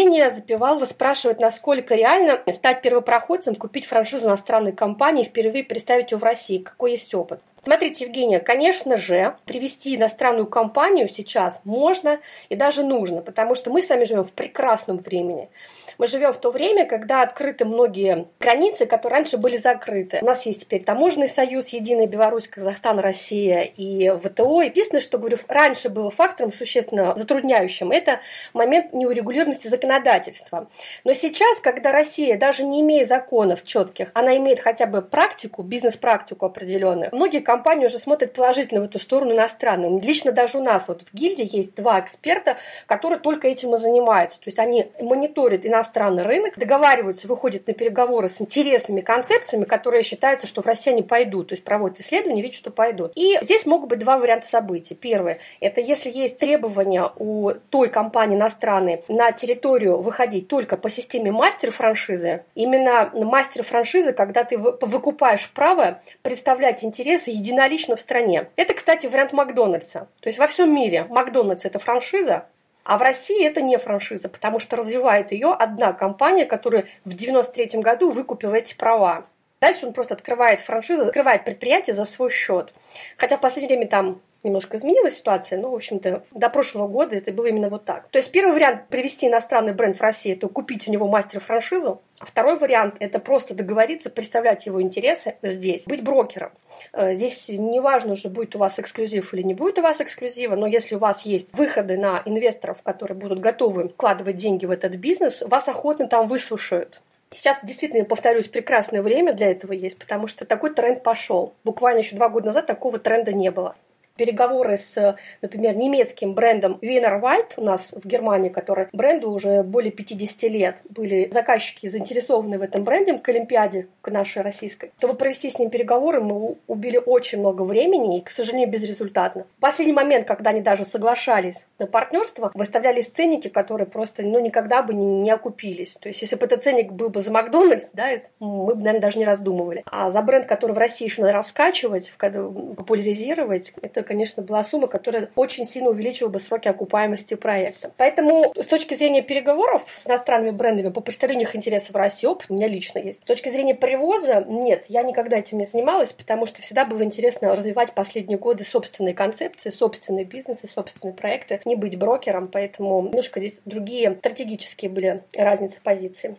Евгения Запивалова спрашивает, насколько реально стать первопроходцем, купить франшизу иностранной компании впервые представить ее в России. Какой есть опыт? Смотрите, Евгения, конечно же, привести иностранную компанию сейчас можно и даже нужно, потому что мы сами живем в прекрасном времени. Мы живем в то время, когда открыты многие границы, которые раньше были закрыты. У нас есть теперь таможенный союз, Единая Беларусь, Казахстан, Россия и ВТО. Единственное, что, говорю, раньше было фактором существенно затрудняющим, это момент неурегулированности законодательства. Но сейчас, когда Россия, даже не имея законов четких, она имеет хотя бы практику, бизнес-практику определенную, многие компании уже смотрят положительно в эту сторону иностранным. Лично даже у нас вот в гильдии есть два эксперта, которые только этим и занимаются. То есть они мониторят иностранный рынок, договариваются, выходят на переговоры с интересными концепциями, которые считаются, что в России они пойдут, то есть проводят исследования, видят, что пойдут. И здесь могут быть два варианта событий. Первое, это если есть требования у той компании иностранной на территорию выходить только по системе мастер-франшизы, именно мастер-франшизы, когда ты выкупаешь право представлять интересы единолично в стране. Это, кстати, вариант Макдональдса. То есть во всем мире Макдональдс – это франшиза, а в России это не франшиза, потому что развивает ее одна компания, которая в 93 году выкупила эти права. Дальше он просто открывает франшизу, открывает предприятие за свой счет. Хотя в последнее время там немножко изменилась ситуация, но, в общем-то, до прошлого года это было именно вот так. То есть первый вариант привести иностранный бренд в Россию – это купить у него мастер-франшизу. Второй вариант – это просто договориться, представлять его интересы здесь, быть брокером. Э, здесь не важно уже, будет у вас эксклюзив или не будет у вас эксклюзива, но если у вас есть выходы на инвесторов, которые будут готовы вкладывать деньги в этот бизнес, вас охотно там выслушают. Сейчас действительно, повторюсь, прекрасное время для этого есть, потому что такой тренд пошел. Буквально еще два года назад такого тренда не было переговоры с, например, немецким брендом Wiener White у нас в Германии, который бренду уже более 50 лет, были заказчики заинтересованы в этом бренде к Олимпиаде, к нашей российской. Чтобы провести с ним переговоры, мы убили очень много времени и, к сожалению, безрезультатно. В последний момент, когда они даже соглашались на партнерство, выставляли ценники, которые просто ну, никогда бы не, не окупились. То есть, если бы этот ценник был бы за Макдональдс, да, мы бы, наверное, даже не раздумывали. А за бренд, который в России еще надо раскачивать, популяризировать, это конечно, была сумма, которая очень сильно увеличила бы сроки окупаемости проекта. Поэтому с точки зрения переговоров с иностранными брендами по представлению их интересов в России опыт у меня лично есть. С точки зрения привоза, нет, я никогда этим не занималась, потому что всегда было интересно развивать последние годы собственные концепции, собственные бизнесы, собственные проекты, не быть брокером, поэтому немножко здесь другие стратегические были разницы позиций.